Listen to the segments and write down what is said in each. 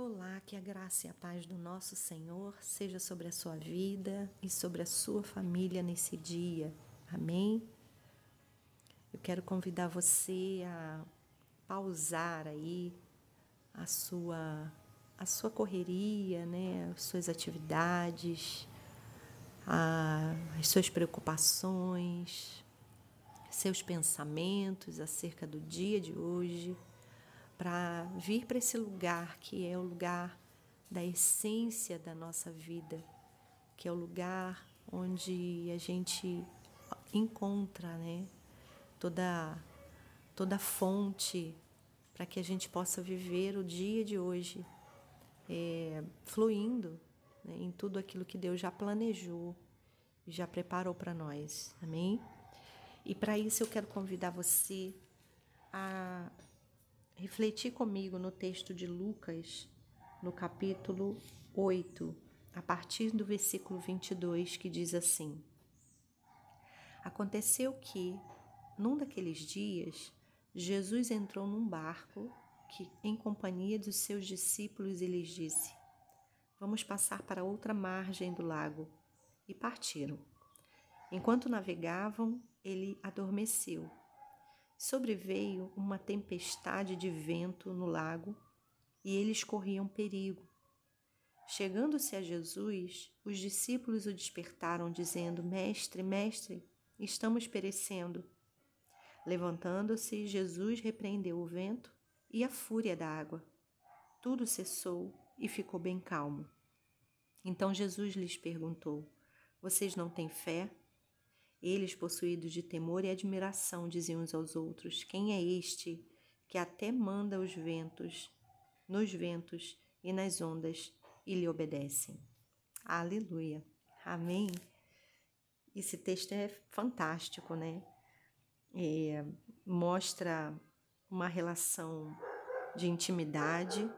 Olá, que a graça e a paz do nosso Senhor seja sobre a sua vida e sobre a sua família nesse dia. Amém? Eu quero convidar você a pausar aí a sua a sua correria, né, as suas atividades, a, as suas preocupações, seus pensamentos acerca do dia de hoje para vir para esse lugar que é o lugar da essência da nossa vida, que é o lugar onde a gente encontra, né, toda toda fonte para que a gente possa viver o dia de hoje é, fluindo né, em tudo aquilo que Deus já planejou e já preparou para nós. Amém? E para isso eu quero convidar você a refletir comigo no texto de Lucas, no capítulo 8, a partir do versículo 22, que diz assim: Aconteceu que, num daqueles dias, Jesus entrou num barco que, em companhia dos seus discípulos, e lhes disse: Vamos passar para outra margem do lago. E partiram. Enquanto navegavam, ele adormeceu sobreveio uma tempestade de vento no lago e eles corriam perigo. Chegando-se a Jesus, os discípulos o despertaram, dizendo: Mestre, mestre, estamos perecendo. Levantando-se, Jesus repreendeu o vento e a fúria da água. Tudo cessou e ficou bem calmo. Então Jesus lhes perguntou: Vocês não têm fé? Eles, possuídos de temor e admiração, diziam uns aos outros: Quem é este que até manda os ventos, nos ventos e nas ondas e lhe obedecem? Aleluia. Amém. Esse texto é fantástico, né? É, mostra uma relação de intimidade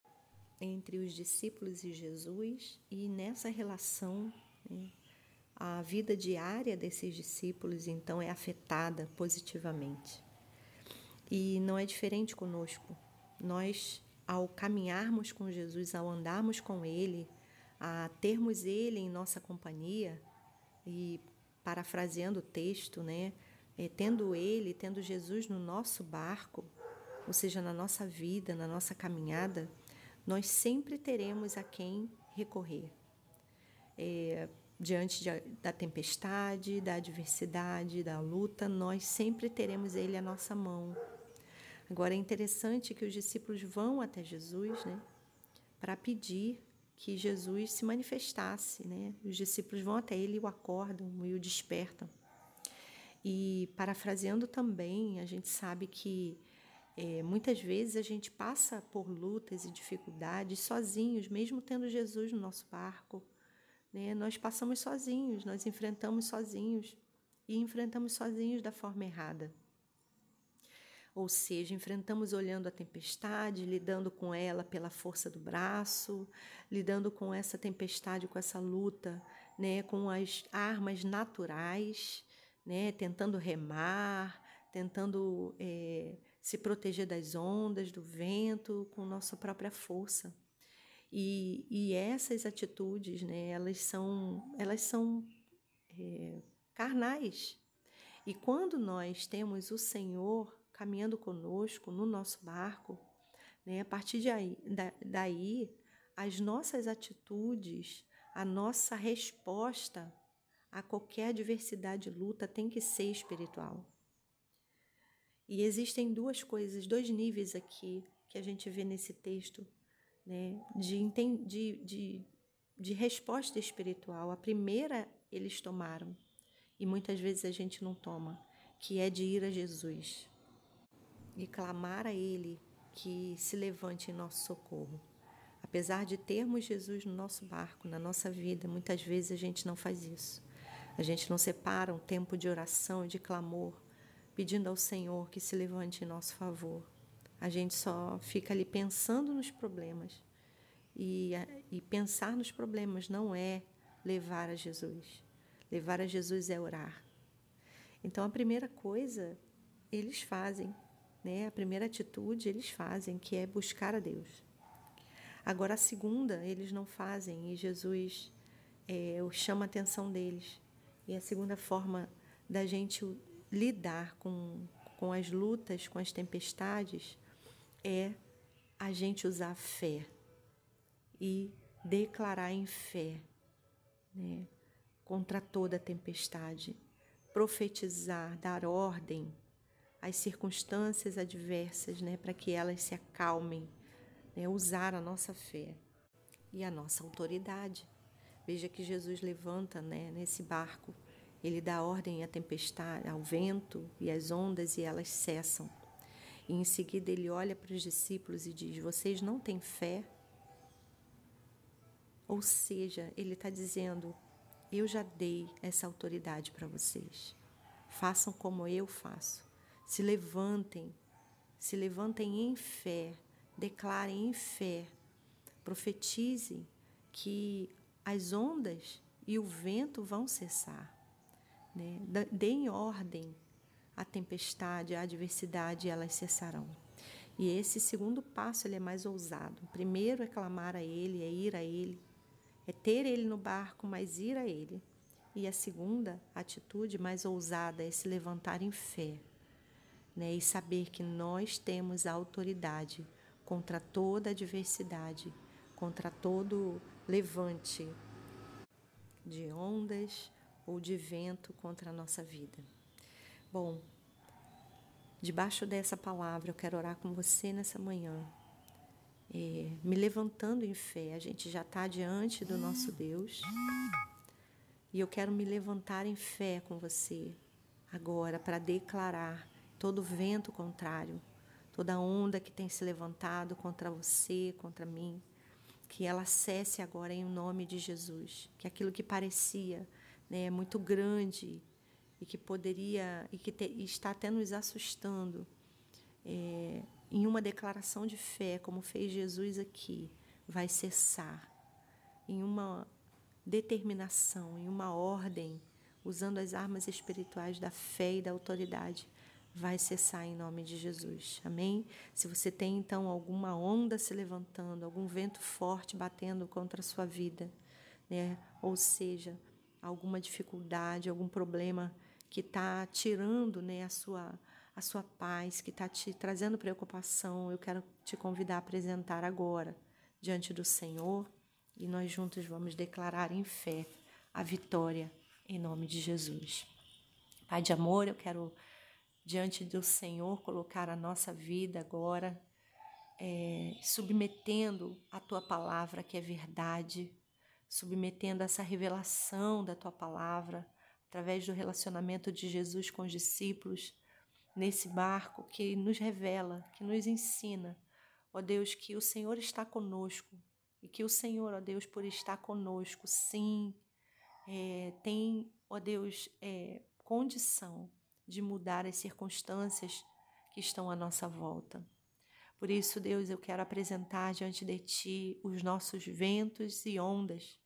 entre os discípulos e Jesus, e nessa relação né, a vida diária desses discípulos então é afetada positivamente. E não é diferente conosco. Nós, ao caminharmos com Jesus, ao andarmos com Ele, a termos Ele em nossa companhia, e parafraseando o texto, né, é, tendo Ele, tendo Jesus no nosso barco, ou seja, na nossa vida, na nossa caminhada, nós sempre teremos a quem recorrer. É, diante de, da tempestade, da adversidade, da luta, nós sempre teremos Ele à nossa mão. Agora é interessante que os discípulos vão até Jesus, né, para pedir que Jesus se manifestasse, né? Os discípulos vão até ele e o acordam e o despertam. E parafraseando também, a gente sabe que é, muitas vezes a gente passa por lutas e dificuldades sozinhos, mesmo tendo Jesus no nosso barco, né? Nós passamos sozinhos, nós enfrentamos sozinhos e enfrentamos sozinhos da forma errada. Ou seja, enfrentamos olhando a tempestade, lidando com ela pela força do braço, lidando com essa tempestade, com essa luta, né, com as armas naturais, né, tentando remar, tentando é, se proteger das ondas, do vento, com nossa própria força. E, e essas atitudes, né, elas são, elas são é, carnais. E quando nós temos o Senhor caminhando conosco no nosso barco, né, a partir de aí, da, daí, as nossas atitudes, a nossa resposta a qualquer adversidade e luta tem que ser espiritual. E existem duas coisas, dois níveis aqui que a gente vê nesse texto né, de, de, de, de resposta espiritual. A primeira eles tomaram, e muitas vezes a gente não toma, que é de ir a Jesus e clamar a Ele que se levante em nosso socorro. Apesar de termos Jesus no nosso barco, na nossa vida, muitas vezes a gente não faz isso. A gente não separa um tempo de oração de clamor, pedindo ao Senhor que se levante em nosso favor. A gente só fica ali pensando nos problemas. E, e pensar nos problemas não é levar a Jesus. Levar a Jesus é orar. Então, a primeira coisa eles fazem, né? A primeira atitude eles fazem, que é buscar a Deus. Agora, a segunda, eles não fazem e Jesus é, chama a atenção deles. E a segunda forma da gente lidar com, com as lutas, com as tempestades, é a gente usar fé e declarar em fé né, contra toda tempestade, profetizar, dar ordem às circunstâncias adversas né, para que elas se acalmem, né, usar a nossa fé e a nossa autoridade. Veja que Jesus levanta né, nesse barco, ele dá ordem à tempestade, ao vento e às ondas e elas cessam. E em seguida ele olha para os discípulos e diz: Vocês não têm fé? Ou seja, ele está dizendo: Eu já dei essa autoridade para vocês. Façam como eu faço. Se levantem, se levantem em fé, declarem em fé, profetizem que as ondas e o vento vão cessar. Né? Deem ordem à tempestade, à adversidade, elas cessarão. E esse segundo passo ele é mais ousado. O primeiro é clamar a Ele, é ir a Ele, é ter Ele no barco, mas ir a Ele. E a segunda atitude mais ousada é se levantar em fé né? e saber que nós temos a autoridade contra toda adversidade, contra todo levante de ondas ou de vento contra a nossa vida. Bom, debaixo dessa palavra eu quero orar com você nessa manhã, é, me levantando em fé. A gente já está diante do nosso Deus e eu quero me levantar em fé com você agora para declarar todo vento contrário, toda onda que tem se levantado contra você, contra mim, que ela cesse agora em nome de Jesus, que aquilo que parecia né, muito grande e que poderia e que te, está até nos assustando, é, em uma declaração de fé, como fez Jesus aqui, vai cessar, em uma determinação, em uma ordem, usando as armas espirituais da fé e da autoridade vai cessar em nome de Jesus. Amém? Se você tem então alguma onda se levantando, algum vento forte batendo contra a sua vida, né? Ou seja, alguma dificuldade, algum problema que está tirando, né, a sua a sua paz, que está te trazendo preocupação, eu quero te convidar a apresentar agora diante do Senhor e nós juntos vamos declarar em fé a vitória em nome de Jesus. Pai de amor, eu quero diante do Senhor, colocar a nossa vida agora, é, submetendo a tua palavra, que é verdade, submetendo essa revelação da tua palavra, através do relacionamento de Jesus com os discípulos, nesse barco que nos revela, que nos ensina, ó Deus, que o Senhor está conosco e que o Senhor, ó Deus, por estar conosco, sim, é, tem, ó Deus, é, condição de mudar as circunstâncias que estão à nossa volta. Por isso, Deus, eu quero apresentar diante de Ti os nossos ventos e ondas,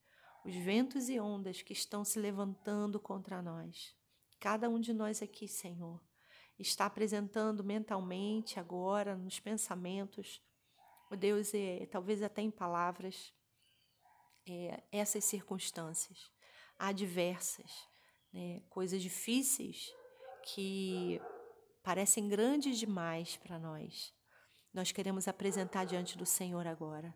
os ventos e ondas que estão se levantando contra nós. Cada um de nós aqui, Senhor, está apresentando mentalmente agora, nos pensamentos, o Deus, é, talvez até em palavras, é, essas circunstâncias adversas, né, coisas difíceis que parecem grandes demais para nós. Nós queremos apresentar diante do Senhor agora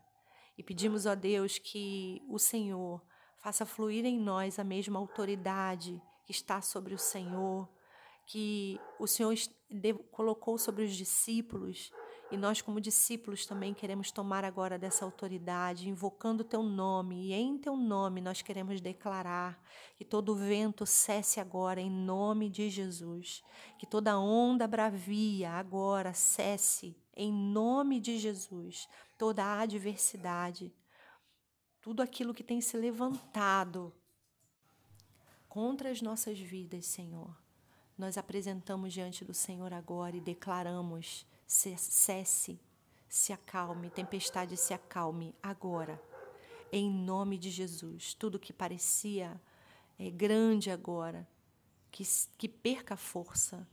e pedimos, ó Deus, que o Senhor faça fluir em nós a mesma autoridade que está sobre o Senhor, que o Senhor colocou sobre os discípulos e nós, como discípulos, também queremos tomar agora dessa autoridade, invocando o teu nome, e em teu nome nós queremos declarar que todo vento cesse agora, em nome de Jesus. Que toda onda bravia agora cesse, em nome de Jesus. Toda adversidade, tudo aquilo que tem se levantado contra as nossas vidas, Senhor. Nós apresentamos diante do Senhor agora e declaramos cesse, se acalme, tempestade se acalme agora, em nome de Jesus. Tudo que parecia é, grande agora, que, que perca a força,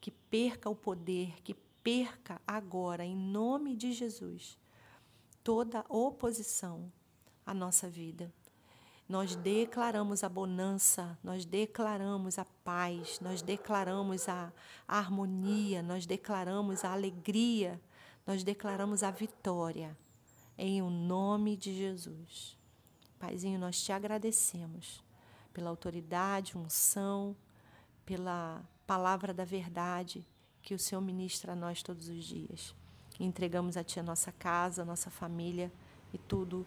que perca o poder, que perca agora, em nome de Jesus. toda oposição à nossa vida. Nós declaramos a bonança, nós declaramos a paz, nós declaramos a, a harmonia, nós declaramos a alegria, nós declaramos a vitória. Em o nome de Jesus. Paizinho, nós te agradecemos pela autoridade, unção, pela palavra da verdade que o Senhor ministra a nós todos os dias. Entregamos a Ti a nossa casa, a nossa família e tudo